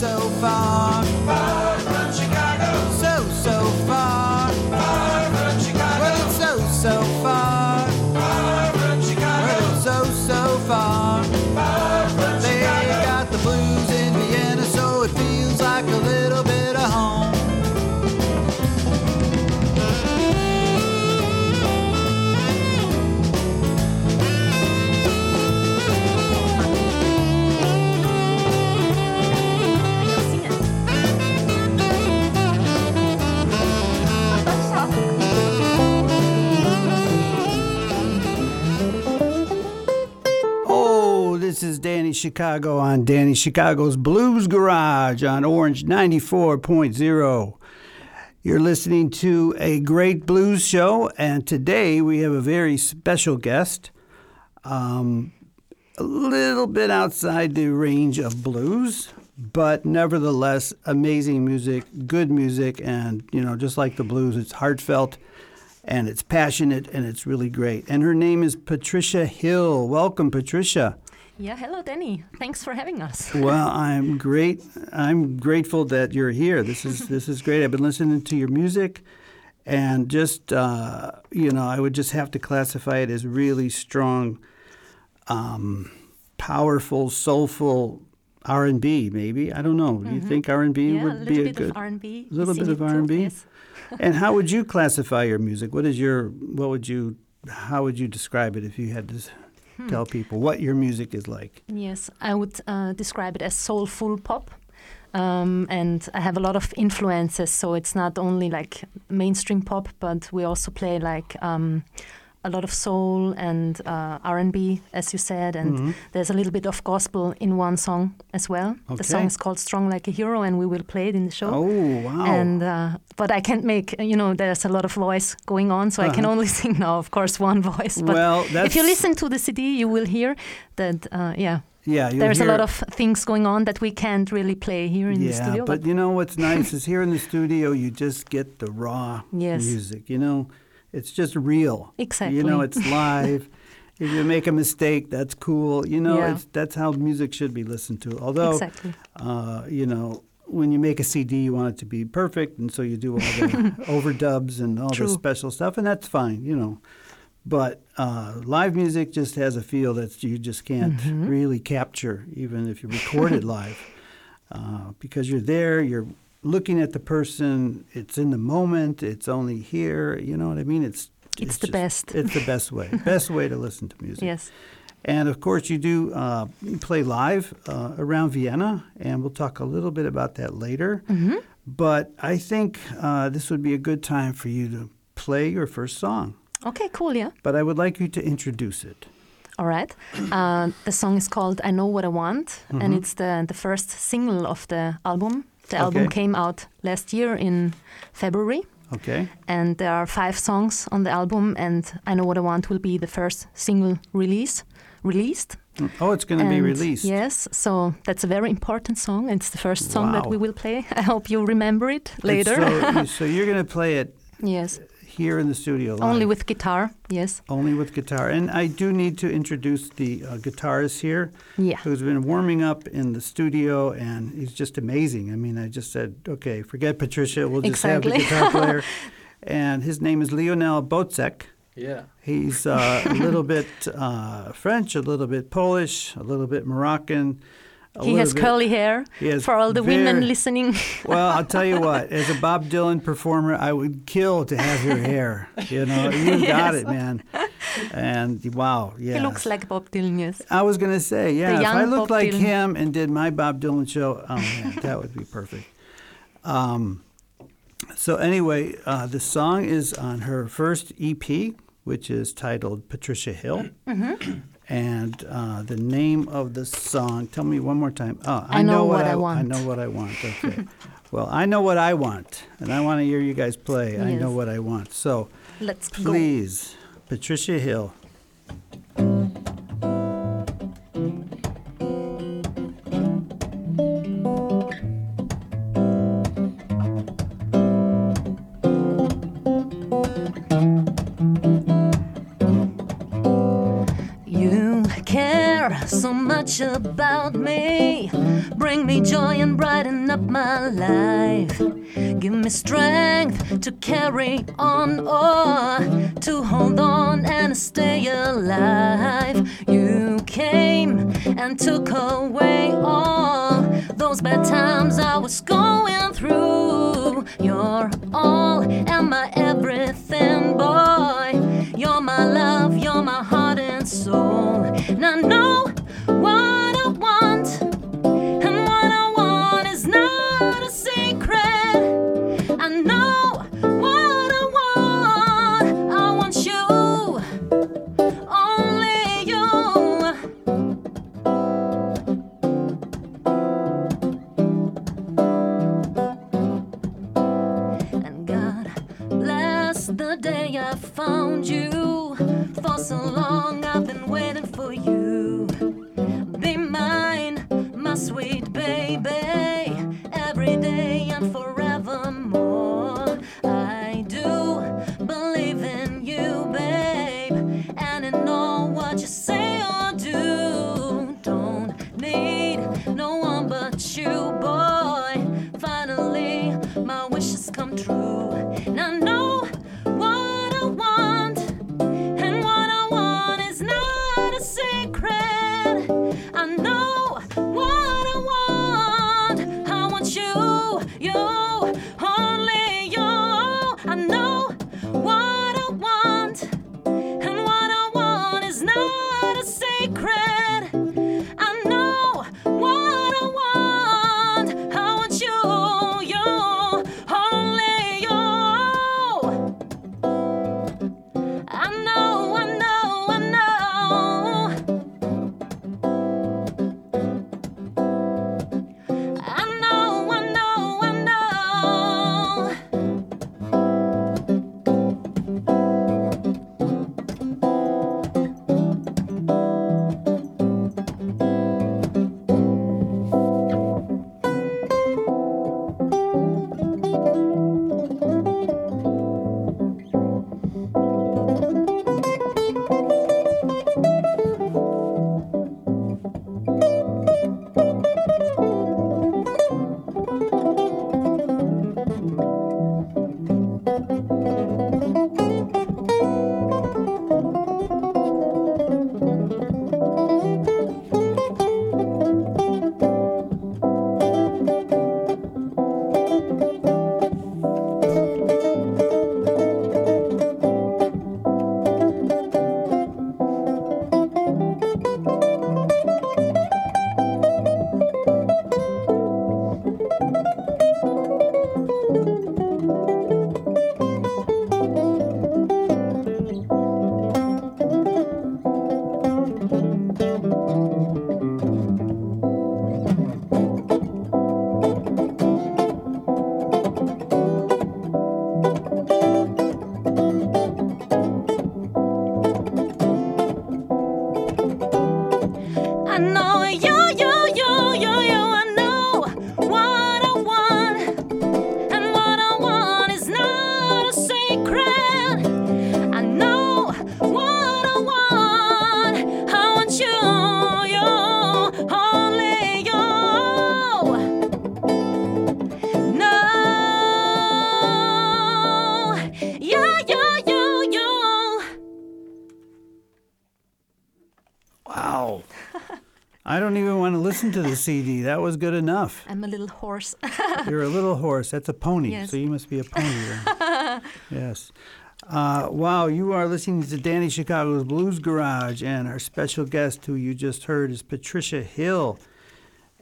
so far. Chicago on Danny Chicago's Blues Garage on Orange 94.0. You're listening to a great blues show, and today we have a very special guest. Um, a little bit outside the range of blues, but nevertheless, amazing music, good music, and you know, just like the blues, it's heartfelt and it's passionate and it's really great. And her name is Patricia Hill. Welcome, Patricia. Yeah, hello, Danny. Thanks for having us. Well, I'm great. I'm grateful that you're here. This is this is great. I've been listening to your music, and just uh, you know, I would just have to classify it as really strong, um, powerful, soulful R and B. Maybe I don't know. Do you think R and B Mm-hmm. would be a good? R&B. a little bit of R&B? Yes. and how would you classify your music? What is your what would you how would you describe it if you had to Hmm. tell people what your music is like? Yes, I would uh, describe it as soulful pop. Um, and I have a lot of influences, so it's not only like mainstream pop, but we also play like um, a lot of soul and uh, R&B, as you said, and Mhm. there's a little bit of gospel in one song as well. The song is called "Strong Like a Hero," and we will play it in the show. Oh wow! And uh, but I can't make you know there's a lot of voice going on, so I can Uh-huh. only sing now, of course, one voice. But well, that's if you listen to the CD, you will hear that uh, yeah, yeah, there's a lot of things going on that we can't really play here in yeah, the studio. but you know what's nice is here in the studio you just get the raw Yes. music. You know, it's just real. exactly. You know, it's live. if you make a mistake, that's cool. You know, Yeah. it's, that's how music should be listened to. Although, exactly. uh, you know, when you make a CD, you want it to be perfect, and so you do all the overdubs and all the special stuff, and that's fine, you know. But uh, live music just has a feel that you just can't Mm-hmm. really capture, even if you record it live, uh, because you're there, you're looking at the person, it's in the moment, it's only here. You know what I mean? It's It's the just- best. It's the best way, best way to listen to music. Yes. And of course, you do uh, play live uh, around Vienna, and we'll talk a little bit about that later. hmm But I think uh, this would be a good time for you to play your first song. Okay, cool. Yeah. But I would like you to introduce it. All right. Uh, the song is called "I Know What I Want," and Mhm. it's the the first single of the album. The album came out last year in February. Okay? and there are five songs on the album and i know what i want will be the first single release released. Mm. Oh, it's going to be released. yes so that's a very important song it's the first song that we will play. I hope you remember it later. So, so you're going to play it yes here in the studio live. only with guitar yes Only with guitar. And I do need to introduce the uh, guitarist here. yeah who's been warming up in the studio, and he's just amazing. I mean, I just said, okay, forget Patricia, we'll just have the guitar player. and his name is Lionel Bocek. Yeah. He's uh, a little bit uh, French, a little bit Polish, a little bit Moroccan. He has bit- curly hair for all the women listening Well, I'll tell you what. As a Bob Dylan performer, I would kill to have your hair. You know, you got it, man. And wow, yeah. he looks like bob dylan yes I was going to say, yeah, if I looked Bob like Dylan. him and did my Bob Dylan show, oh man, that would be perfect. Um, so anyway, uh, the song is on her first EP, which is titled Patricia Hill. Mm-hmm. And uh, the name of the song, tell me one more time. Oh, I Know What I I Want. know what I want. Okay. well, I know what I want, and I want to hear you guys play. I know what I want. So let's go please, Patricia Hill. Much about me. Bring me joy and brighten up my life. Give me strength to carry on or to hold on and stay alive. You came and took away all those bad times I was going through. You're all and my everything, boy. You're my love, you're my heart and soul. And I know know want to listen to the CD. That was good enough. I'm a little horse. You're a little horse. That's a pony. Yes. So you must be a pony. Yes. Uh, wow, you are listening to Danny Chicago's Blues Garage, and our special guest, who you just heard, is Patricia Hill.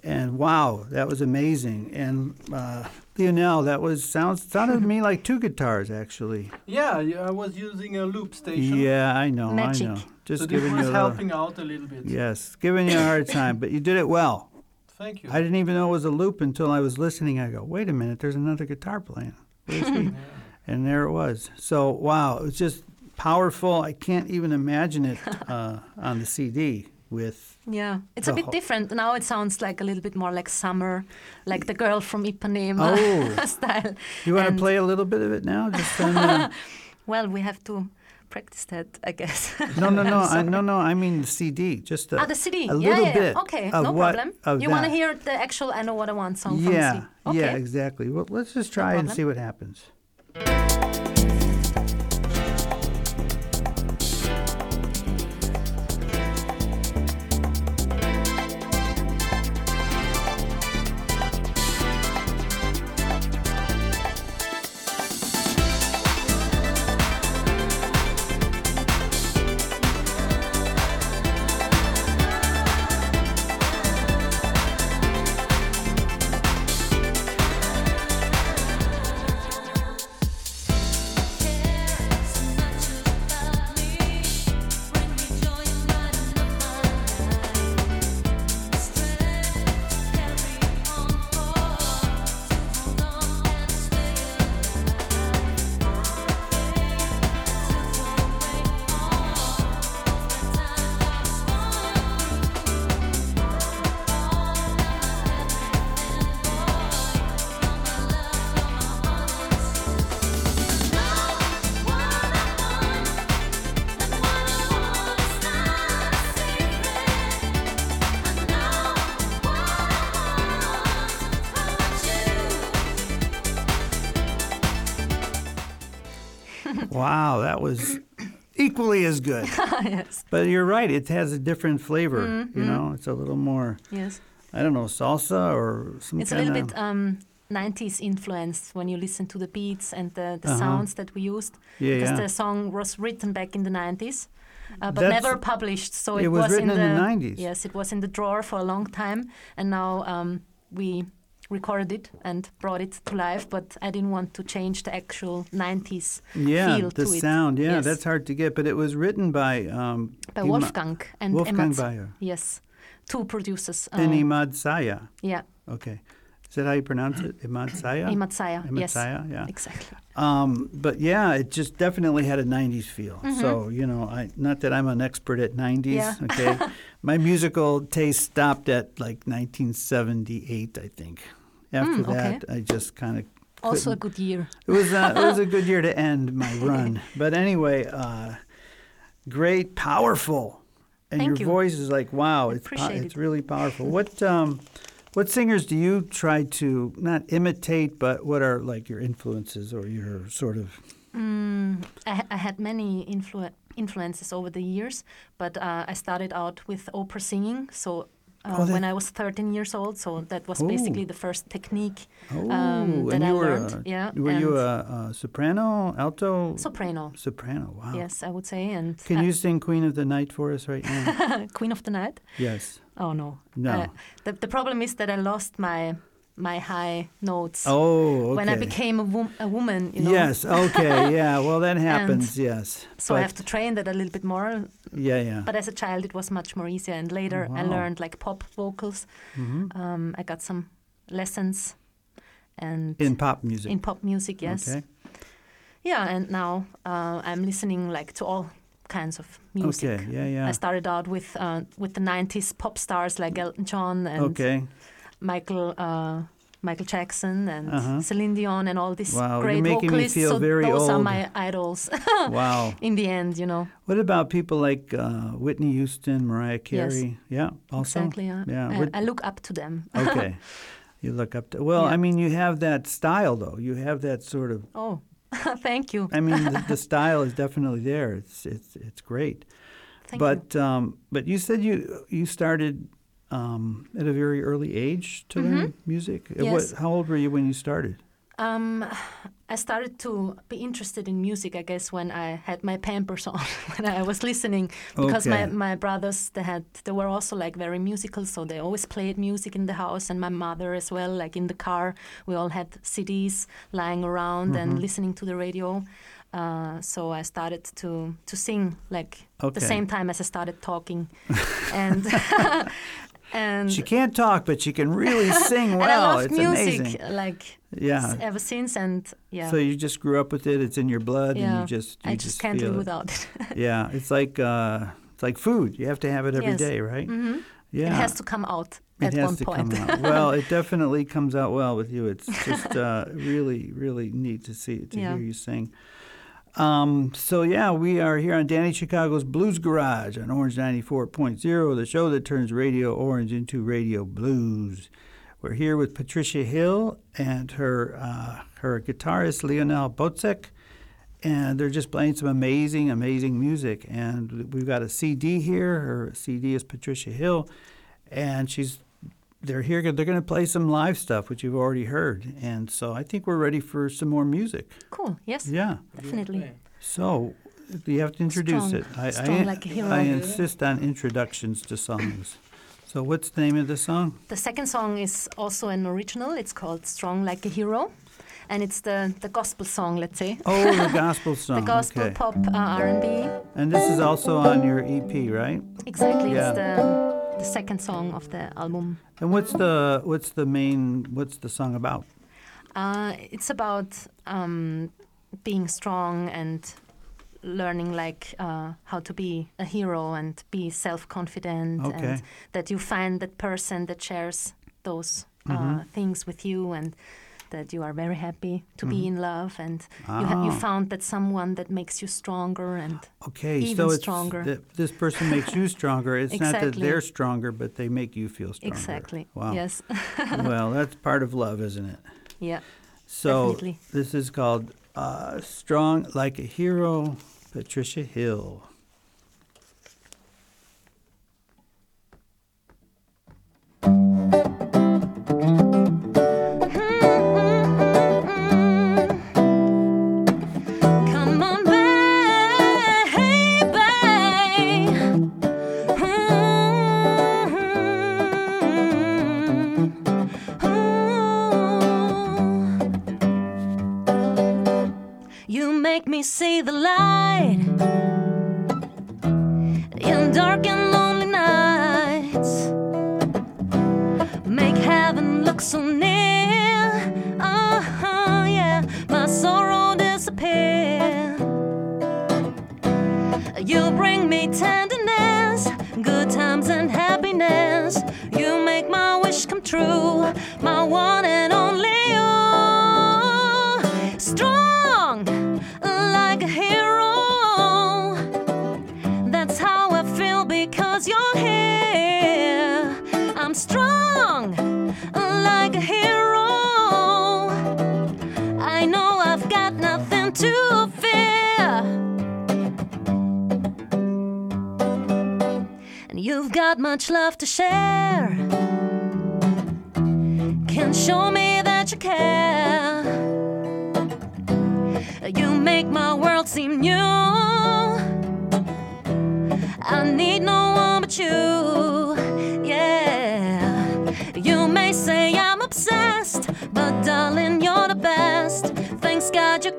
And wow, that was amazing. And uh, Lionel, that was sounds sounded to me like two guitars, actually. Yeah, yeah, I was using a loop station. Yeah, I know, Magic. I know. Just so this giving was you a little, helping out a little bit. yes, giving you a hard time, but you did it well. Thank you. I didn't even know it was a loop until I was listening. I go, wait a minute, there's another guitar playing. Where's he? and there it was. So wow, it was just powerful. I can't even imagine it uh, on the CD with. Yeah, it's a bit ho- different. Now it sounds like a little bit more like summer, like the girl from Ipanema Oh. style. You want And- to play a little bit of it now? Just on, uh, Well, we have to practice that, I guess. No, no, no, I, no, no. I mean the CD. Just a, Ah, the CD. a yeah, little yeah, bit. Okay, of no what, problem. Of you want to hear the actual "I Know What I Want" song from the Yeah, CD? Okay. yeah, exactly. Well, let's just try it and see what happens. Wow, that was equally as good. yes. But you're right; it has a different flavor. Mm-hmm. You know, it's a little more. Yes. I don't know, salsa or some It's a little bit um, 90s influenced when you listen to the beats and the, the Uh-huh. sounds that we used. yeah, Because yeah. the song was written back in the 90s, uh, but That's- never published. So it, it was written in in the the 90s. Yes, it was in the drawer for a long time, and now um, we recorded it and brought it to life. But I didn't want to change the actual 90s yeah, feel the to it. sound. Yeah, Yes. that's hard to get, but it was written by um, by Ima- Wolfgang and Wolfgang. Bayer Yes, two producers. and uh, Imad Saya. yeah, Okay, is that how you pronounce it? Imad Saya. Imad Saya. Imad Yes, Saya, yeah. exactly. Um, but yeah, it just definitely had a '90s feel. Mm-hmm. So you know, I not that I'm an expert at '90s. Yeah. Okay, my musical taste stopped at like 1978, I think. After Mm, okay. that, I just kind of Also a good year. it was uh, it was a good year to end my run. But anyway, uh, great, powerful, and Thank your you. voice is like wow, I it's po- it's really powerful. What um, what singers do you try to not imitate, but what are like your influences or your sort of Mm, I, I had many influ- influences over the years, but uh, I started out with opera singing. So uh, Oh, when I was 13 years old, so that was Oh. basically the first technique oh, um, that I were learned. a, yeah, were you a, a soprano, alto, soprano. soprano? Wow. Yes, I would say. And Can I- you sing Queen of the Night for us right now? Queen of the Night? yes. Oh no. No. Uh, the, the problem is that I lost my my high notes Oh, okay. when I became a, a woman. You know? Yes. Okay. Yeah. Well, that happens. yes. So I have to train that a little bit more. Yeah. Yeah. But as a child, it was much more easier. And later, I learned like pop vocals. Mhm. Um, I got some lessons, and In pop music. in pop music, yes, Okay. yeah. And now uh, I'm listening like to all kinds of music. Okay. Yeah. Yeah. I started out with uh, with the '90s pop stars like Elton John and Okay. Michael uh, Michael Jackson and Uh-huh. Celine Dion and all these Wow, you're great vocalists. feel so very those are my idols. wow. In the end, you know. What about people like uh, Whitney Houston, Mariah Carey? Yeah. Also. Exactly. Yeah. Yeah. I, I look up to them. okay. You look up to. Well, Yeah. I mean, you have that style, though. You have that sort of. Oh, thank you. I mean, the, the style is definitely there. It's it's it's great. Thank you. but um, but you said you you started um, at a very early age to learn music. Uh, Mm-hmm. Yes. What, how old were you when you started? Um, I started to be interested in music, I guess, when I had my Pampers on, when I was listening, because Okay. my, my brothers they had they were also like very musical, so they always played music in the house, and my mother as well, like in the car, we all had CDs lying around Mm-hmm. and listening to the radio. Uh, so I started to to sing like Okay. the same time as I started talking, and and She can't talk, but she can really sing well. and I loved it's music amazing. like Yeah. ever since, and yeah. So you just grew up with it. It's in your blood, and you just you I just, can't feel live it. without it. Yeah, it's like uh, it's like food. You have to have it every Yes. day, right? hmm Yeah. It has to come out It at has one to point. come out. Well, it definitely comes out well with you. It's just uh, really, really neat to see to Yeah. hear you sing. Um, so yeah, we are here on Danny Chicago's Blues Garage on Orange 94.0, the show that turns Radio Orange into Radio Blues. We're here with Patricia Hill and her uh, her guitarist Lionel Botzek, and they're just playing some amazing, amazing music. And we've got a CD here. Her CD is Patricia Hill, and she's they're here. They're going to play some live stuff, which you've already heard. And so I think we're ready for some more music. Cool. Yes. Yeah. Definitely. So you have to introduce Strong. it. I, Strong I, like a hero. I insist on introductions to songs. So what's the name of the song? The second song is also an original. It's called "Strong Like a Hero," and it's the the gospel song. Let's say. Oh, the gospel song. The gospel okay. pop uh, R&B. And this is also on your EP, right? Exactly. Yeah. The second song of the album. And what's the what's the main what's the song about? Uh, it's about um, being strong and learning like uh, how to be a hero and be self-confident Okay. and that you find that person that shares those uh, Mm-hmm. things with you and that you are very happy to be in love and you, ha- you Mm-hmm. Ah. found that someone that makes you stronger and Okay, Even so it's stronger. that this person makes you stronger. It's not that they're stronger, but they make you feel stronger. exactly Wow. yes well, that's part of love, isn't it? yeah So Definitely. this is called uh, "Strong Like a Hero," Patricia Hill. You make me see the light in dark and lonely nights. Make heaven look so near. Uh-huh, yeah, my sorrow disappear. You bring me tenderness, good times and happiness. You make my wish come true, my one and only got much love to share. Can show me that you care. You make my world seem new. I need no one but you. Yeah. You may say I'm obsessed, but darling, you're the best. Thanks God you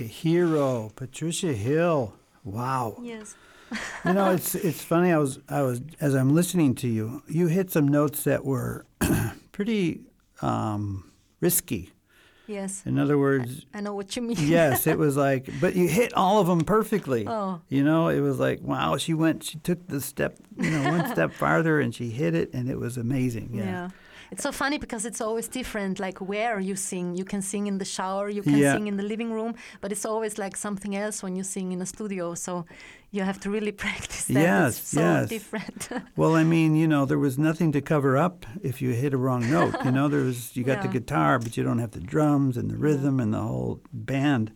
like a hero, Patricia Hill. Wow. Yes. You know, it's it's funny. I was I was as I'm listening to you, you hit some notes that were pretty um, risky. Yes. In other words, I know what you mean. yes, it was like, but you hit all of them perfectly. Oh. You know, it was like, wow, she went, she took the step, you know, one step farther and she hit it and it was amazing. Yeah. Yeah. It's so funny because it's always different, like where you sing. You can sing in the shower, you can Yeah. sing in the living room, but it's always like something else when you sing in a studio. So you have to really practice that. Yes, it's so yes. different. Well, I mean, you know, there was nothing to cover up if you hit a wrong note. You know, there was, you got the guitar, but you don't have the drums and the rhythm and the whole band.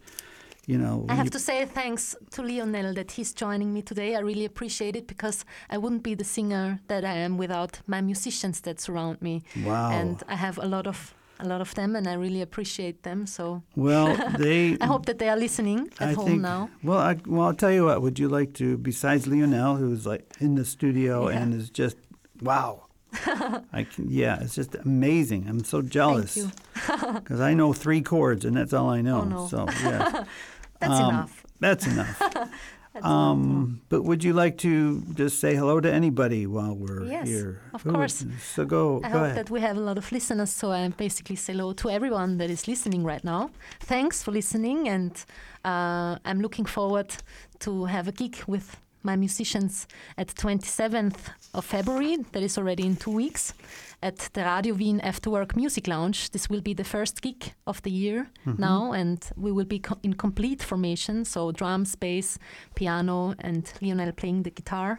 You know, I have to say thanks to Lionel that he's joining me today. I really appreciate it because I wouldn't be the singer that I am without my musicians that surround me. Wow. And I have a lot of a lot of them and I really appreciate them. So well, they. I hope that they are listening at I home think, now. Well, I, well, I'll tell you what. Would you like to, besides Lionel, who's like in the studio Yeah. and is just wow. I can, yeah, it's just amazing. I'm so jealous because I know three chords and that's all I know. Oh, no. So yeah, That's Um, enough. That's enough. That's um, but would you like to just say hello to anybody while we're Yes, here? of Who would- course. So go. I go hope ahead. that we have a lot of listeners, so I basically say hello to everyone that is listening right now. Thanks for listening, and uh, I'm looking forward to have a gig with my musicians at 27th of February. That is already in two weeks at the Radio Wien After Work Music Lounge. This will be the first gig of the year Mm-hmm. now, and we will be co- in complete formation. So drums, bass, piano, and Lionel playing the guitar.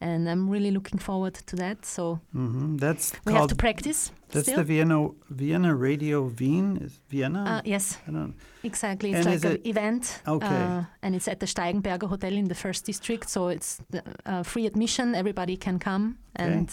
And I'm really looking forward to that. So hmm That's we have to practice. that's still. the Vienna Vienna Radio Wien. Is Vienna? Uh, yes, I don't. exactly. It's And like an it- event. Okay. Uh, and it's at the Steigenberger Hotel in the first district. So it's the, uh, free admission. Everybody can come. And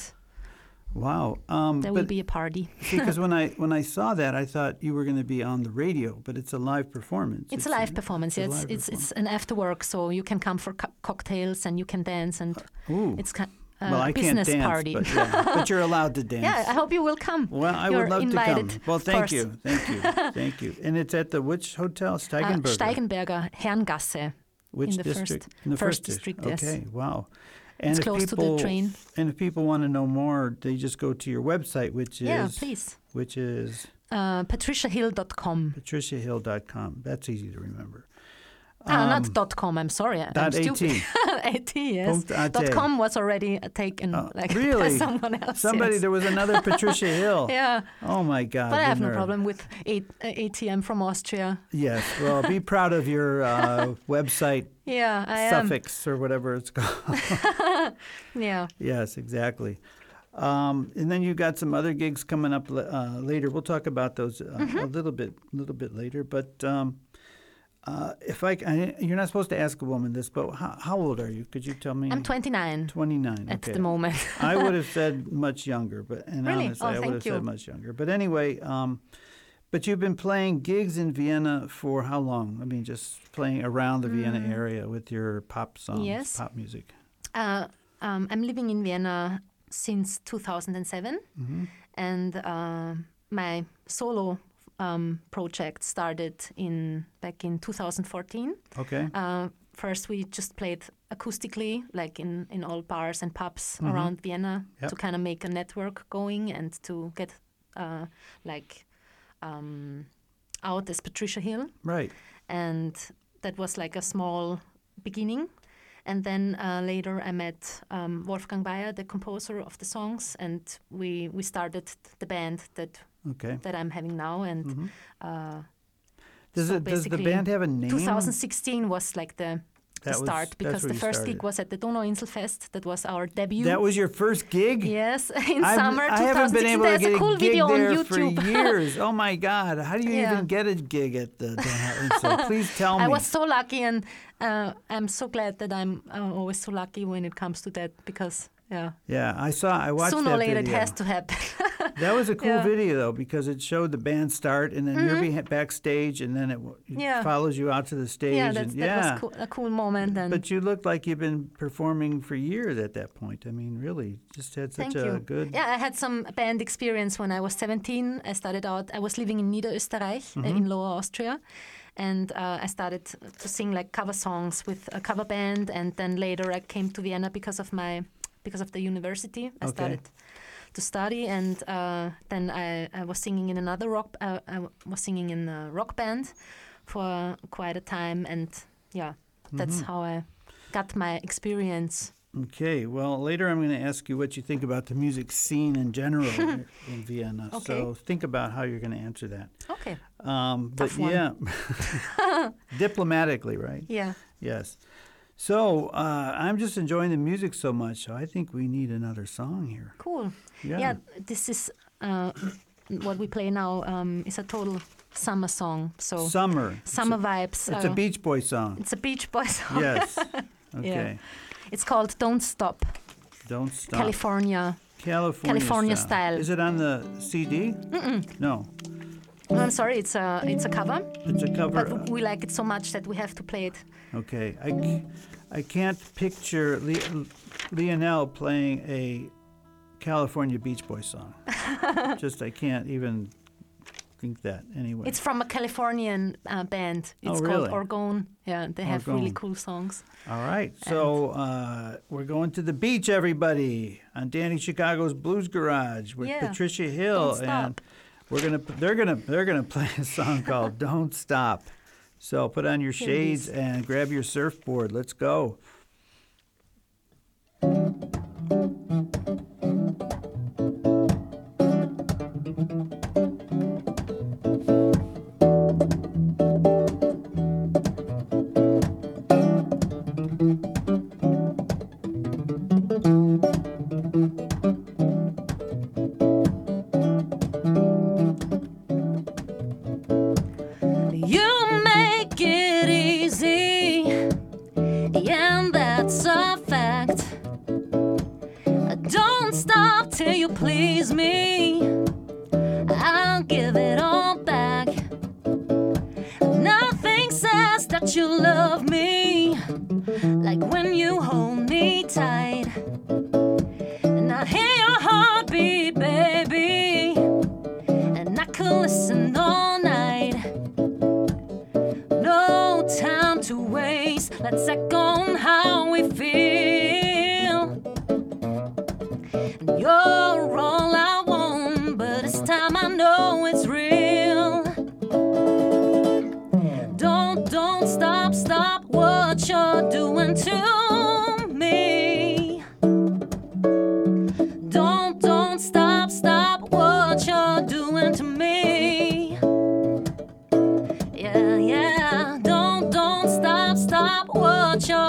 Wow. Um, there will be a party. because when I when I saw that, I thought you were going to be on the radio, but it's a live performance. It's, a live performance. it's a Yeah, it's, live it's, it's an after work. So you can come for co- cocktails and you can dance. And Ooh. it's kind uh, well, I can't business dance, party. but, yeah, but you're allowed to dance. yeah, I hope you will come. Well, I You're would love invited, to come. Well, thank you, thank you, thank you. And it's at the which hotel? Uh, Steigenberger. Steigenberger Herrengasse. which in the first- district? in the first first, district, yes. Okay, wow. And It's if close to the people- train. And if people want to know more, they just go to your website, which is Yeah, please. which is Uh, patriciahill.com. patriciahill.com. That's easy to remember. Ah, Um, not dot .com. I'm sorry. I'm Dot stupid. AT. AT, yes. Dot .com was already uh, taken Oh, like by really? someone else. Somebody, yes. there was another Patricia Hill. Yeah, Oh my God. but I have no nerve. problem with A- uh, ATM from Austria. Yes. Well, be proud of your uh, website Yeah, I am. suffix or whatever it's called. Yeah, yes, exactly. Um, and then you got some other gigs coming up uh, later. We'll talk about those uh, Mm-hmm. a little bit, little bit later. But um, uh, if I, I, you're not supposed to ask a woman this, but how, how old are you? Could you tell me? I'm 29 29. at okay. the moment. I would have said much younger, but and Really? honestly, Oh, I would have you. said much younger. But anyway, um, but you've been playing gigs in Vienna for how long? I mean, just playing around the Vienna area with your pop songs, Mm. Yes. pop music. Uh, um, I'm living in Vienna since 2007, Mm-hmm. and uh, my solo um, project started in back in 2014. Okay. Uh, first, we just played acoustically, like in, in all bars and pubs Mhm. around Vienna, Yep. to kind of make a network going and to get uh, like um, out as Patricia Hill. Right. And that was like a small beginning. And then uh, later, I met um, Wolfgang Bayer, the composer of the songs, and we we started the band that Okay. that I'm having now. And Mhm. uh, Does so it? Does the band have a name? 2016 was like the, the That was- start because the first started. gig was at the Donauinselfest. That was our debut. That was your first gig. yes, in I've- summer I haven't 2016. been able to There's get a cool gig video on YouTube. for years. Oh my God! How do you Yeah. even get a gig at the? so please tell me. I was so lucky, and uh, I'm so glad that I'm uh, always so lucky when it comes to that because yeah, yeah, I saw. I watched sooner or later video. it has to happen. That was a cool Yeah. Mm-hmm. video though because it showed the band start and then you're behi- backstage and then it, it Yeah. follows you out to the stage. yeah, and, that yeah. was cool, a cool moment. But you look like you've been performing for years at that point. I mean, really, just had such Thank a you. good. Yeah, I had some band experience when I was 17. I started out, I was living in Niederösterreich, uh, Mm-hmm. in Lower Austria. and uh, I started to sing like cover songs with a cover band, and then later I came to Vienna because of my because of the university. I Okay. started to study, and uh, then I, I was singing in another rock. Uh, I was singing in a rock band for quite a time, and yeah, that's Mm-hmm. how I got my experience. Okay, well, later I'm going to ask you what you think about the music scene in general in Vienna. So think about how you're going to answer that. Okay. Um, but yeah, diplomatically, right? Yeah. Yes. So uh, I'm just enjoying the music so much. So I think we need another song here. Cool. Yeah. Yeah, this is uh, what we play now. Um, is a total summer song. So Summer. summer vibes. It's a Beach Boy song. It's a Beach Boy song. Yes. Okay. It's called "Don't Stop," Don't stop. California. California, California style. Is it on the CD? Mm-mm. No, No, I'm sorry, it's a it's a cover, it's a cover. but we like it so much that we have to play it. Okay, I, c- I can't picture Le- Lionel playing a California Beach Boy song. Just I can't even think that anyway. It's from a Californian uh, band. Oh, It's really? called Orgone. Yeah, they have really Orgone. cool songs. All right, so uh, we're going to the beach, everybody, on Danny Chicago's Blues Garage with Yeah. Patricia Hill, Don't and we're gonna they're gonna they're gonna play a song called "Don't Stop." So put on your shades and grab your surfboard. Let's go.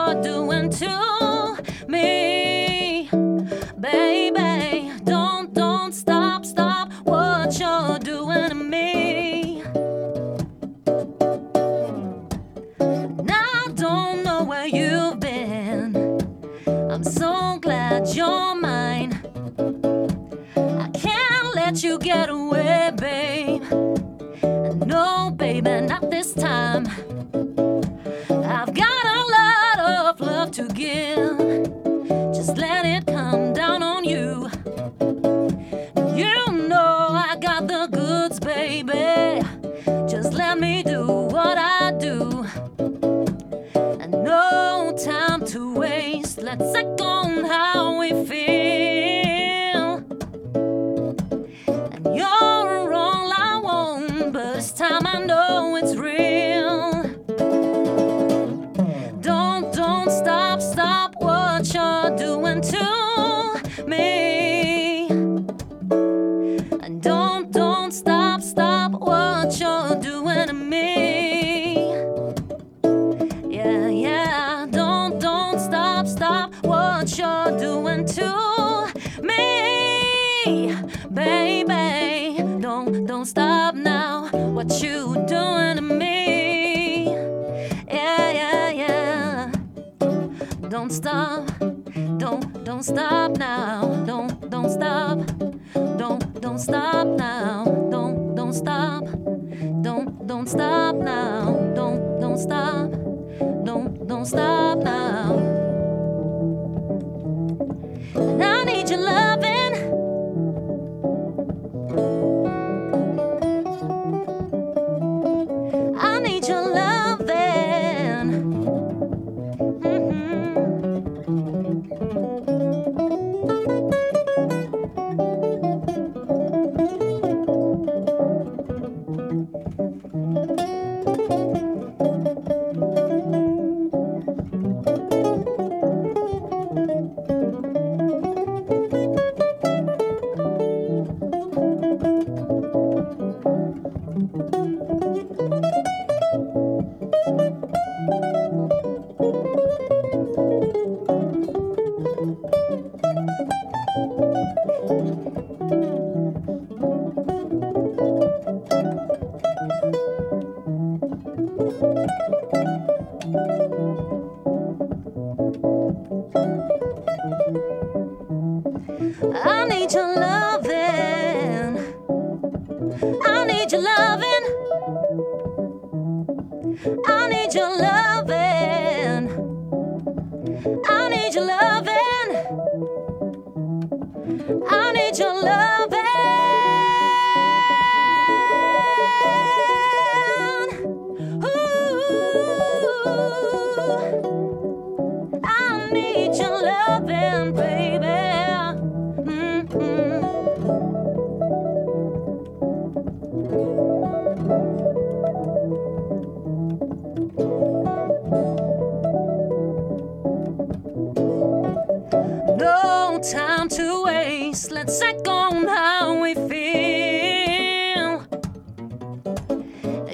You're doing to And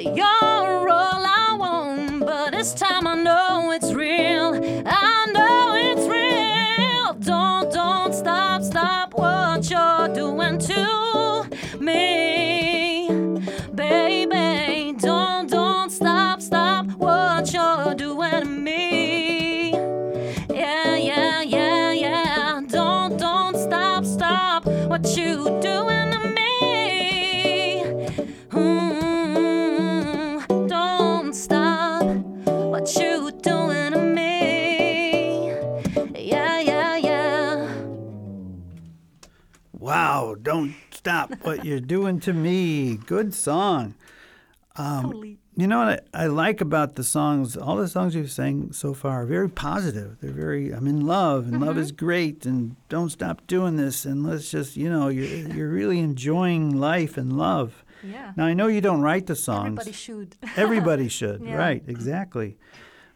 You're all I want, but this time I know you're doing to me. Good song. totally. You know what I, I like about the songs? All the songs you've sang so far are very positive. They're very, I'm in love, and love is Mm-hmm. great, and don't stop doing this, and let's just, you know, you're, you're really enjoying life and love. Yeah. Now, I know you don't write the songs. Everybody should. Everybody should, Yeah. right? Exactly.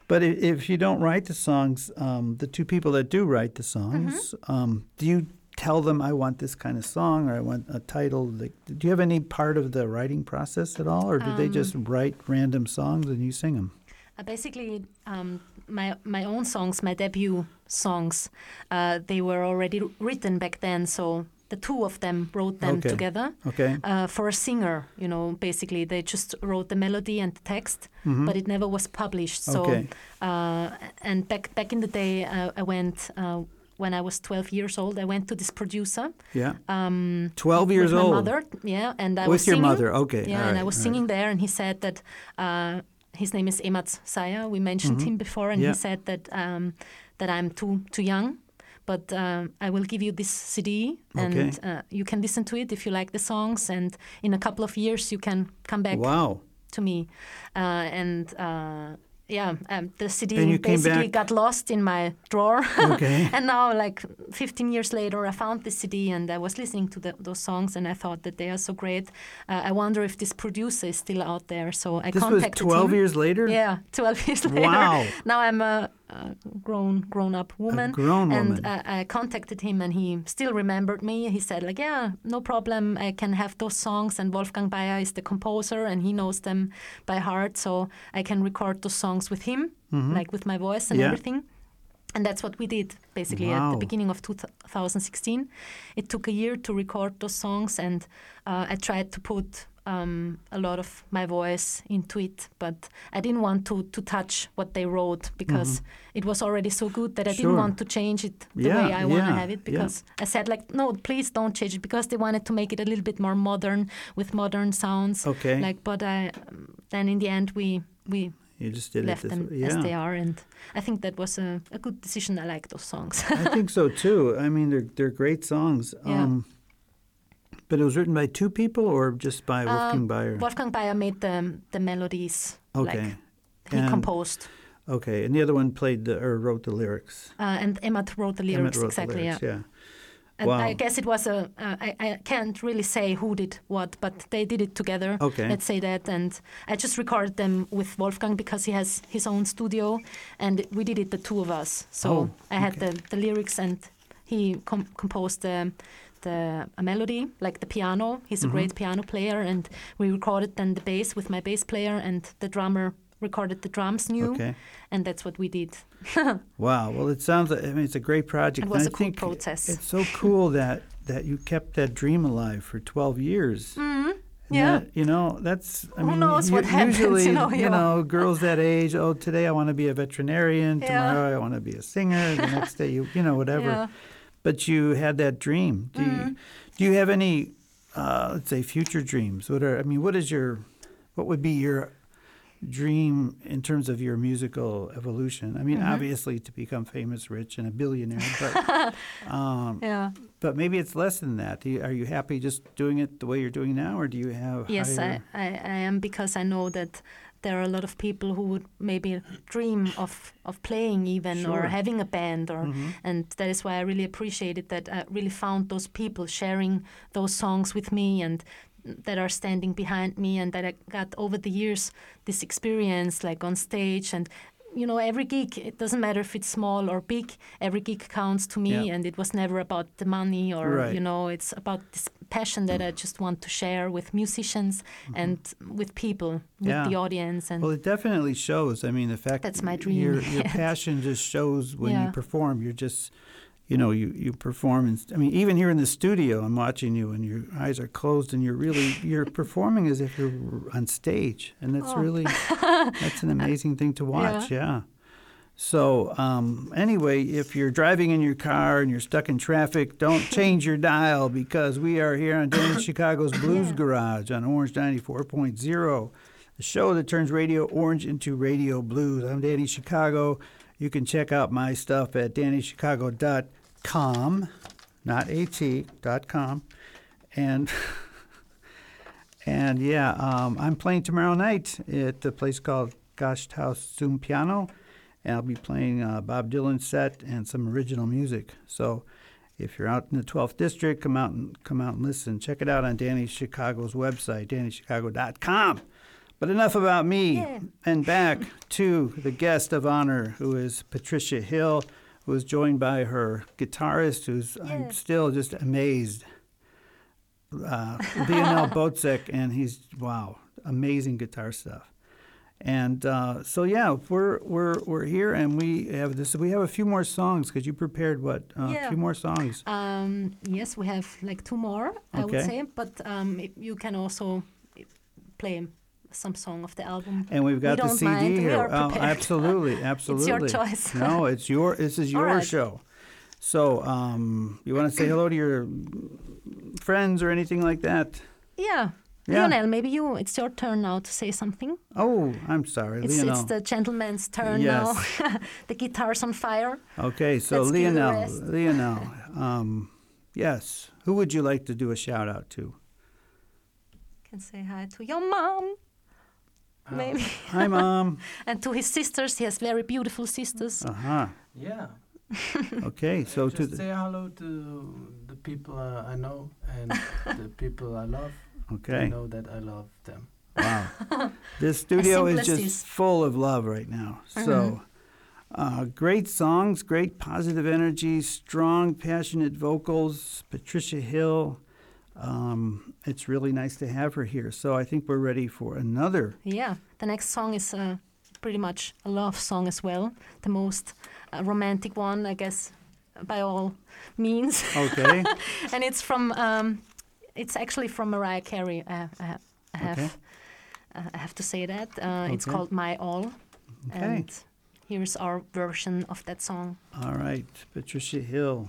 But i- if you don't write the songs, um, the two people that do write the songs, Mm-hmm. um, do you tell them I want this kind of song or I want a title? Like, do you have any part of the writing process at all, or do they just Um, write random songs and you sing them? Uh, basically, um, my my own songs, my debut songs, uh, they were already written back then. So the two of them wrote them Okay. together. Okay. Uh, for a singer, you know, basically they just wrote the melody and the text, but it never was published. So, Mm-hmm. Okay. uh, and back back in the day, uh, I went uh, when I was 12 years old. I went to this producer. Yeah. Um, 12 years with old. my mother, yeah, and I With was your singing. mother, okay, Yeah, all and I was all singing there, and he said that uh, his name is Emat Saya. We mentioned him before, and Mm-hmm. Yeah. he said that um, that I'm too too young. But um, I will give you this CD, and Okay. uh, you can listen to it if you like the songs. And in a couple of years, you can come back Wow. to me. Uh, and uh, yeah, um, the CD And you came basically got lost in my drawer. Okay. and now, like 15 years later, I found the CD and I was listening to the, those songs and I thought that they are so great. Uh, I wonder if this producer is still out there. So I This was 12 him. years later? Yeah, 12 years later. Wow. Now I'm a, a grown grown up woman. grown and woman. uh, I contacted him and he still remembered me. He said like, yeah, no problem. I can have those songs and Wolfgang Bayer is the composer and he knows them by heart. So I can record those songs with him, like with my voice and Mm-hmm. Yeah. everything. And that's what we did basically at the beginning of 2016. It took a year to record those songs, and uh, I tried to put um, a lot of my voice into it, but I didn't want to, to touch what they wrote because it was already so good that I Mm-hmm. Sure. didn't want to change it the Yeah, way I want to have it yeah. because I said like no please don't change it because they wanted to make it a little bit more modern with modern sounds Okay. like but I then in the end we we You just did left it this them way. as Yeah. they are and I think that was a, a good decision I like those songs I think so too. I mean, they're they're great songs. Yeah. Um, but it was written by two people or just by Wolfgang Bayer? Wolfgang Bayer made the the melodies Okay. like he And- composed Okay, and the other one played the or wrote the lyrics. uh, and Emmett wrote the lyrics wrote exactly the lyrics, yeah. yeah. And Wow. I guess it was a. Uh, I, I can't really say who did what, but they did it together. Okay. Let's say that, and I just recorded them with Wolfgang because he has his own studio, and we did it the two of us. So Oh, I had okay. the, the lyrics, and he com- composed the the a melody like the piano. He's Mm-hmm. a great piano player, and we recorded then the bass with my bass player, and the drummer recorded the drums new, Okay. and that's what we did. Wow. Well, it sounds. like I mean, it's a great project. It was and a I cool think process. It's so cool that that you kept that dream alive for 12 years. hmm And Yeah. that, you know, that's. I Who mean, knows what happens, Usually, you know, yeah. girls that age. Oh, today I want to be a veterinarian. Yeah. Tomorrow I want to be a singer. The next day, you, you know, whatever. Yeah. But you had that dream. Do Mm-hmm. you, do you have any, uh, let's say, future dreams? What are? I mean, what is your, what would be your dream in terms of your musical evolution? I mean, Mm-hmm. obviously to become famous, rich, and a billionaire, but um, Yeah. but maybe it's less than that. Do you, are you happy just doing it the way you're doing now, or do you have? Yes, higher- I, I, I am because I know that there are a lot of people who would maybe dream of, of playing even Sure. or having a band or Mhm. and that is why I really appreciated that I really found those people sharing those songs with me and that are standing behind me and that I got over the years this experience like on stage and you know every gig it doesn't matter if it's small or big every gig counts to me Yeah. and it was never about the money or Right. you know it's about this passion that I just want to share with musicians and with people with Mm-hmm. Yeah. the audience and Well, it definitely shows. I mean, the fact That's my dream, Your, your passion just shows when you perform. You're just, you know, you you perform. And, I mean, even here in the studio, I'm watching you, and your eyes are closed, and you're really you're performing as if you're on stage, and that's Oh. really that's an amazing thing to watch. Yeah. So um, anyway, if you're driving in your car and you're stuck in traffic, don't change your dial because we are here on Danny Chicago's Blues Garage on Orange 94.0, the show that turns Radio Orange into Radio Blues. I'm Danny Chicago. You can check out my stuff at dannychicago.com, not at, dot .com. And and yeah, um, I'm playing tomorrow night at a place called Gasthaus zum Piano, and I'll be playing uh, Bob Dylan's set and some original music. So if you're out in the 12th district, come out and come out and listen. Check it out on Danny Chicago's website, dannychicago.com. But enough about me, Yeah. and back to the guest of honor, who is Patricia Hill, is joined by her guitarist, who's I'm still just amazed uh, Lionel Botzek, and he's wow, amazing guitar stuff. And uh, so yeah, we're we're we're here, and we have this. We have a few more songs because you prepared what? Uh, A Yeah. few more songs. Um, yes, we have like two more, I would say, but um, you can also play some song of the album. And we've got We the CD mind. Here. Oh, absolutely, absolutely. choice. no, it's your. This is your right. show. So, um, you want to say hello to your friends or anything like that? Yeah. Yeah. Lionel, maybe you. It's your turn now to say something. Oh, I'm sorry, It's, Lionel. it's the gentleman's turn Yes. now. the guitar's on fire. Okay, so Let's Lionel. Lionel, um, yes. Who would you like to do a shout out to? Can say hi to your mom, maybe, Hi, mom. and to his sisters. He has very beautiful sisters. Uh huh. Yeah. Okay, so to Just the, say hello to the people uh, I know and the people I love. They okay. know that I love them. Wow. This studio is just full of love right now. So, uh, great songs, great positive energy, strong, passionate vocals. Patricia Hill. Um, it's really nice to have her here. So I think we're ready for another. Yeah, the next song is uh, pretty much a love song as well. The most uh, romantic one, I guess, by all means. Okay. and it's from, um, it's actually from Mariah Carey. I, I, have, Okay. uh, I have to say that. Uh, It's called My All. Okay. And here's our version of that song. All right, Patricia Hill.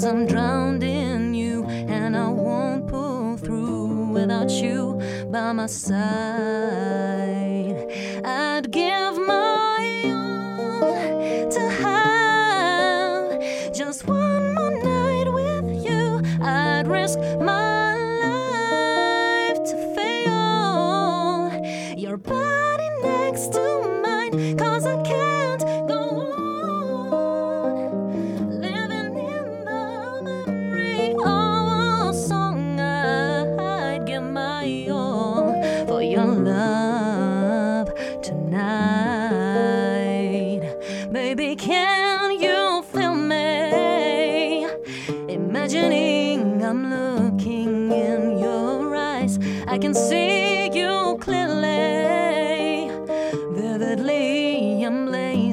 Cause I'm drowned in you, and I won't pull through without you by my side.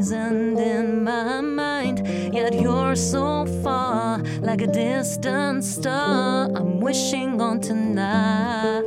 Blazoned in my mind. Yet you're so far, like a distant star. I'm wishing on tonight.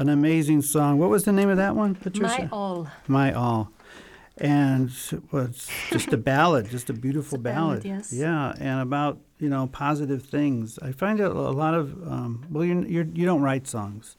An amazing song. What was the name of that one, Patricia? My all. My All. And it was just a ballad, just a beautiful It's a ballad, ballad. yes. Yeah, and about, you know, positive things. I find it a lot of, um, well, you're, you're, you don't write songs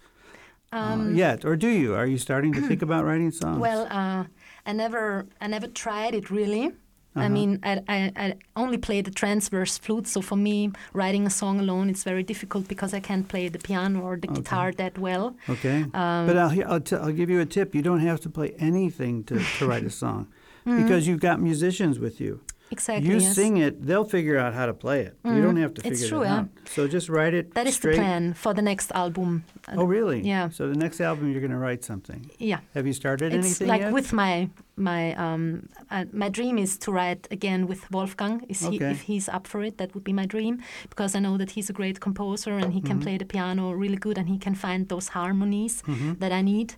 uh, yet, or do you? Are you starting to think about writing songs? Um, Well, uh, I never, I never tried it really. Uh-huh. I mean, I, I, I only play the transverse flute, so for me, writing a song alone, it's very difficult because I can't play the piano or the guitar that well. Okay. Um, but I'll, I'll, t- I'll give you a tip. You don't have to play anything to, to write a song Mm-hmm. because you've got musicians with you. Exactly. You yes. sing it, they'll figure out how to play it. You don't have to It's figure true, it yeah. out. So just write it That is straight. the plan for the next album. Oh, really? Yeah. So the next album, you're going to write something. Yeah. Have you started It's anything like yet? with my my um uh, my dream is to write again with Wolfgang. Is he, if he's up for it, that would be my dream because I know that he's a great composer and he Mm-hmm. can play the piano really good and he can find those harmonies Mm-hmm. that I need.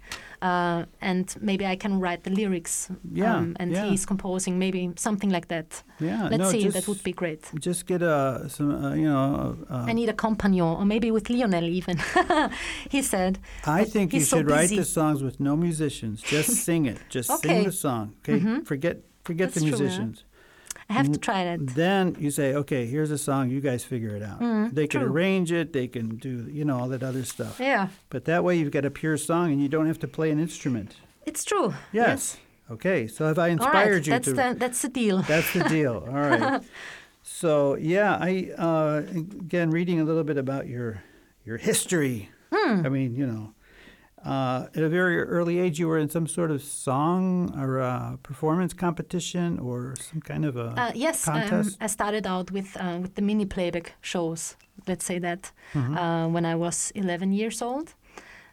Uh, and maybe I can write the lyrics. Yeah, um, and yeah. he's composing maybe something like that. yeah. Let's no, see. Just, that would be great. Just get a some, uh, you know. Uh, I need a compagnon, or maybe with Lionel even. he said. I think you he's so should write the songs with no musicians. Just sing it. Just sing the song. Okay. Forget forget That's the true, yeah. I have to try that. Then you say, okay, here's a song. You guys figure it out. they can Mm, true. arrange it. They can do you know all that other stuff. Yeah, But that way you've got a pure song and you don't have to play an instrument. it's true. Yes. Okay. So have I inspired right, you that's to? the that's the deal. That's the deal. All right. So yeah, I uh, again reading a little bit about your your history. Hmm. I mean, you know, uh, at a very early age, you were in some sort of song or uh, performance competition or some kind of a Uh, yes, um, contest. I started out with uh, with the mini playback shows. Let's say that Mm-hmm. uh, when I was 11 years old,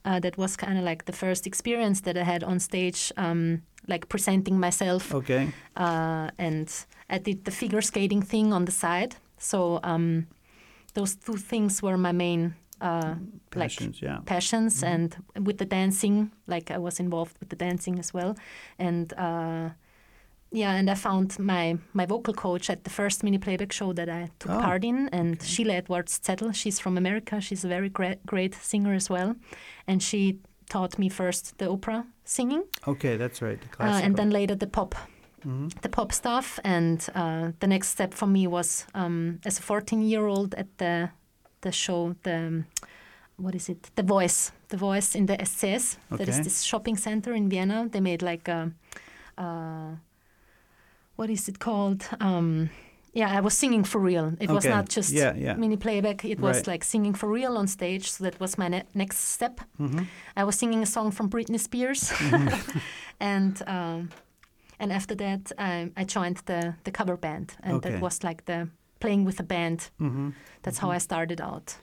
uh, that was kind of like the first experience that I had on stage, um, like presenting myself. okay. Uh, and I did the figure skating thing on the side. So um, those two things were my main. Uh, like Passions, yeah. passions and with the dancing like i was involved with the dancing as well. And uh, yeah and i found my my vocal coach at the first mini playback show that i took Oh, part in. And sheila edwards zettel she's from america. She's a very great great singer as well. And she taught me first the opera singing. Okay, that's right. The uh, and then later the pop. Mm-hmm. the pop stuff. And uh, the next step for me was um, as a 14 year old at the the show the um, what is it? The Voice, the Voice in the SCS. That is Okay. this shopping center in Vienna. They made like a, uh, what is it called? Um, yeah, I was singing for real. It was not just Yeah, yeah. mini playback. It was Right. like singing for real on stage. So that was my ne- next step. Mm-hmm. I was singing a song from Britney Spears, and um, and after that I, I joined the the cover band, and Okay. that was like the playing with a band. Mm-hmm. That's how I started out.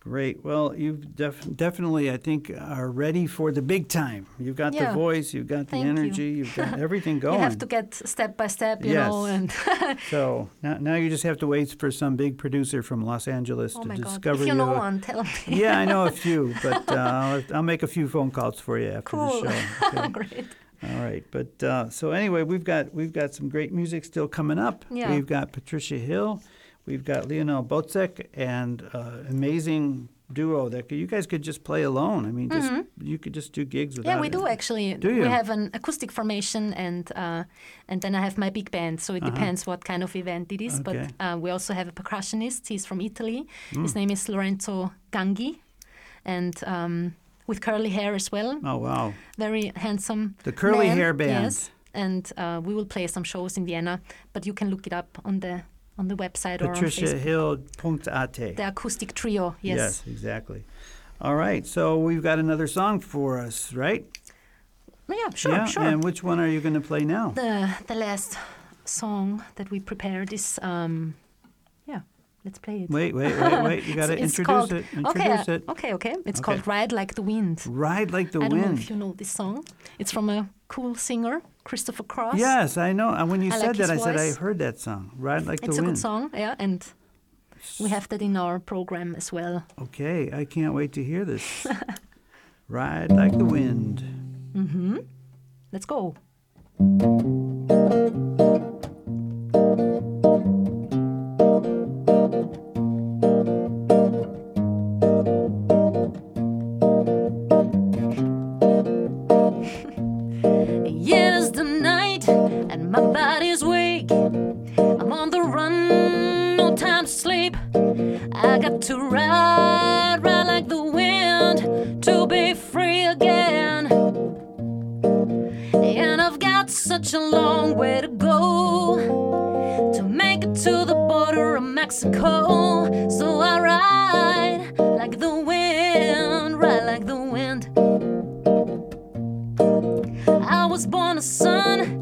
Great. Well, you def- definitely, I think, are ready for the big time. You've got Yeah. the voice, you've got the Thank you. energy, you. have got everything going. You have to get step by step, you Yes. know, and so now, now you just have to wait for some big producer from Los Angeles oh to my god, discover if you know one, tell me. yeah, I know a few, but uh, I'll, I'll make a few phone calls for you after Cool. the show. okay? Great. All right, but uh, so anyway, we've got we've got some great music still coming up. Yeah. We've got Patricia Hill, we've got Lionel Botzek, and uh, amazing duo that you guys could just play alone. I mean, just you could just do gigs without. Mm-hmm. Yeah, we it. do actually. Do you? We have an acoustic formation, and uh, and then I have my big band. So it depends what kind of event it is. Uh-huh. Okay. But uh, we also have a percussionist. He's from Italy. Mm. His name is Lorenzo Gangi, and um, with curly hair as well. Oh wow, Very handsome. the curly man, hair band. Yes, and uh, we will play some shows in Vienna. But you can look it up on the on the website or on Facebook. The acoustic trio. Yes. Yes, exactly. All right, so we've got another song for us, right? Yeah. Sure. yeah. Sure. And which one are you going to play now? The the last song that we prepared is um, yeah. Let's play it. Wait, wait, wait, wait. You got to introduce called- it. Okay, Introduce uh, it. okay, okay. It's Okay. called "Ride Like the Wind." Ride like the I don't know wind. if you know this song. It's from a cool singer, Christopher Cross. Yes, I know. And when you I said like that, I his said I heard that song. Right, like it's the wind. It's a good song. Yeah, and we have that in our program as well. Okay, I can't wait to hear this. Ride like the wind. Mm-hmm. Let's go. My body's weak. I'm on the run, no time to sleep. I got to ride, ride like the wind to be free again. And I've got such a long way to go to make it to the border of Mexico. So I ride like the wind, ride like the wind. I was born a son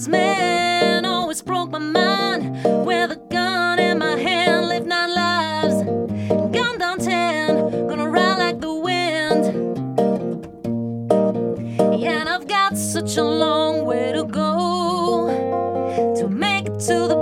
lawless man. Always broke my mind with a gun in my hand. Lived nine lives, gone down ten. Gonna ride like the wind. Yeah, and I've got such a long way to go to make it to the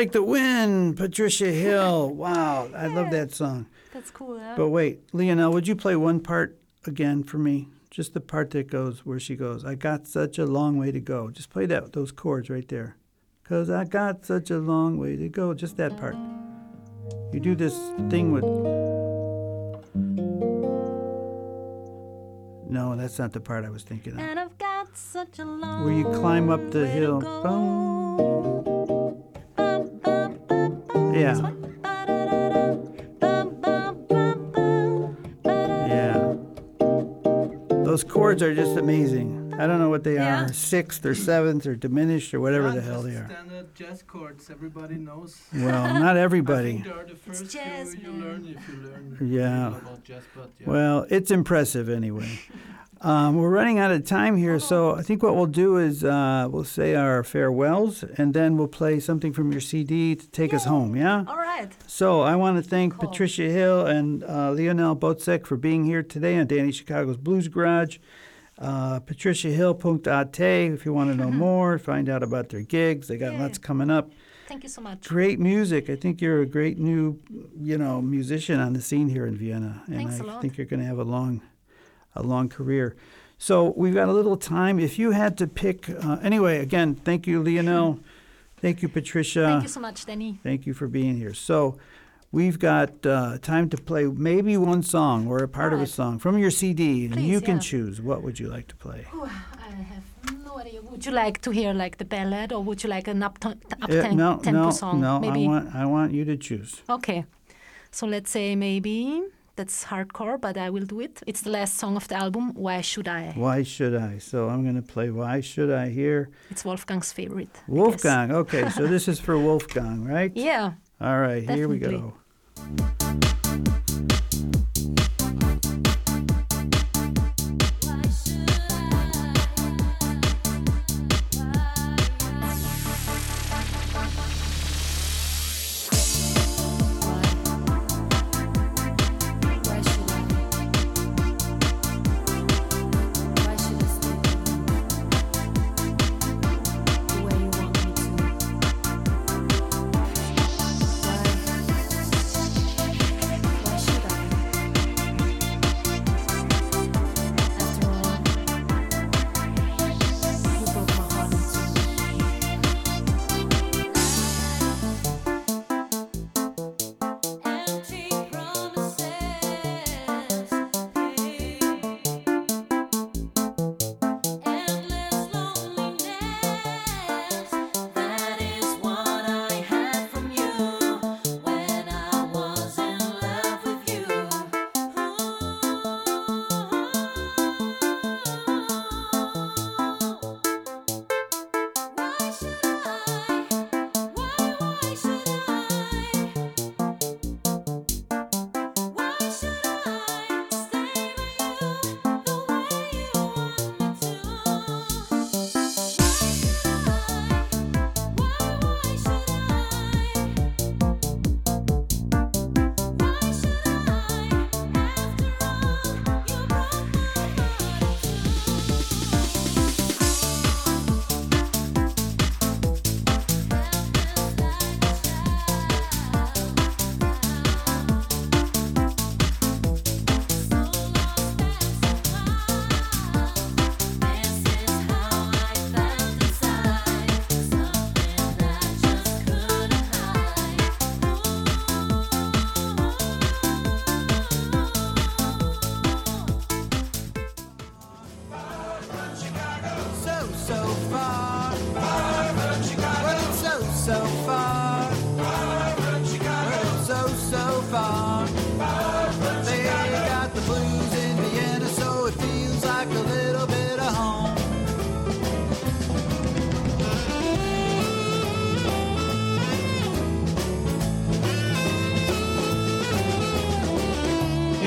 like the wind, Patricia Hill. Wow, I love that song. That's cool. Yeah? But wait, Lionel, would you play one part again for me? Just the part that goes where she goes, I got such a long way to go. Just play that those chords right there. Cause I got such a long way to go. Just that part. You do this thing with No, that's not the part I was thinking of. and I've got such a long Where you climb up the hill. Ba-da-da. Yeah. Those chords are just amazing. I don't know what they Yeah. are. Sixth or seventh or diminished or whatever Yeah, the hell they are. Standard jazz chords, everybody knows. Well, not I everybody. think they are the first jazz, few you man. learn if you learn Yeah. about jazz, but yeah. Well, it's impressive anyway. Um, we're running out of time here, so I think what we'll do is uh, we'll say our farewells, and then we'll play something from your CD to take us home. Yeah. All right. So I want to thank Cool. Patricia Hill and uh, Lionel Botzek for being here today on Danny Chicago's Blues Garage. Uh, PatriciaHill.at if you want to know more, find out about their gigs. They got Yeah. lots coming up. Thank you so much. Great music. I think you're a great new, you know, musician on the scene here in Vienna, and Thanks I think you're going to have a long, a long career. So we've got a little time. If you had to pick, uh, anyway, again, thank you, Lionel. Thank you, Patricia. Thank you so much, Danny. Thank you for being here. So, we've got uh, time to play maybe one song or a part of a song from your CD, and Please, you can choose. What would you like to play? Whew, I have no idea. Would you like to hear like the ballad, or would you like an up, up Uh, no, tempo no, song? no. Maybe. I want, I want you to choose. Okay. So let's say maybe that's hardcore, but I will do it. It's the last song of the album. Why should I? Why should I? So I'm going to play. Why should I here. It's Wolfgang's favorite. Wolfgang? Okay, so this is for Wolfgang, right? Yeah. All right, here we go.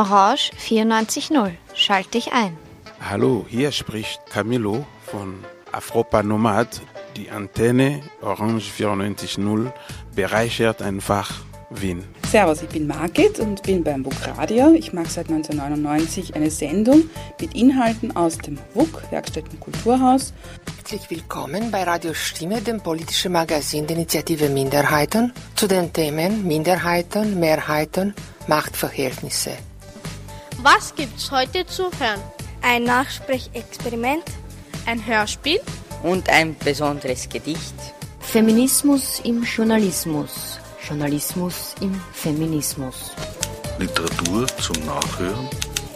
Orange 94.0. Schalt dich ein. Hallo, hier spricht Camilo von Afropa Nomad. Die Antenne Orange 94.0 bereichert einfach Wien. Servus, ich bin Margit und bin beim WUK Radio. Ich mache seit 1999 eine Sendung mit Inhalten aus dem WUK, Werkstätten Kulturhaus. Herzlich willkommen bei Radio Stimme, dem politischen Magazin der Initiative Minderheiten, zu den Themen Minderheiten, Mehrheiten, Machtverhältnisse. Was gibt's heute zu hören? Ein Nachsprechexperiment, ein Hörspiel und ein besonderes Gedicht. Feminismus im Journalismus. Journalismus im Feminismus. Literatur zum Nachhören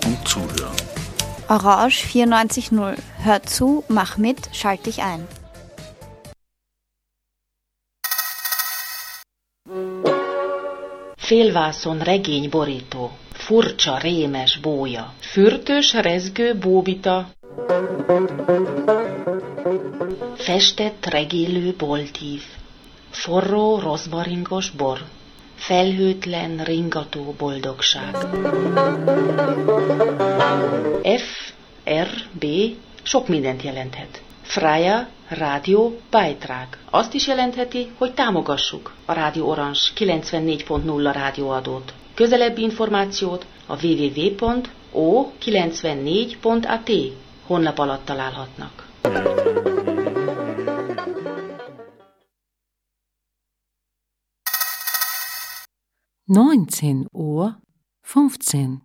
und Zuhören. Orange 94.0. Hör zu, mach mit, schalt dich ein. Félvászon regény borító, furcsa, rémes bója, fürtös, rezgő bóbita, festett, regélő boltív, forró, rozmaringos bor, felhőtlen, ringató boldogság. F, R, B sok mindent jelenthet. Freya, rádió, Beitrag. Azt is jelentheti, hogy támogassuk a Rádió Orange 94.0 rádióadót. Közelebbi információt a www.o94.at honlap alatt találhatnak. Neunzehn Uhr fünfzehn.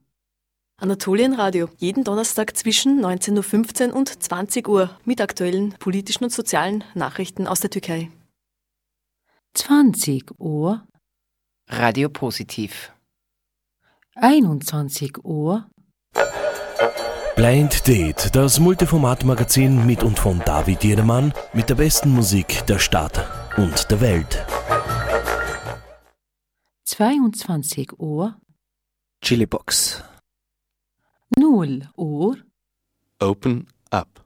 Anatolienradio, jeden Donnerstag zwischen 19.15 Uhr und 20 Uhr mit aktuellen politischen und sozialen Nachrichten aus der Türkei. 20 Uhr. Radio Positiv. 21 Uhr. Blind Date, das Multiformat-Magazin mit und von David Jenemann mit der besten Musik der Stadt und der Welt. 22 Uhr. Chilibox. 0 Uhr. Open up.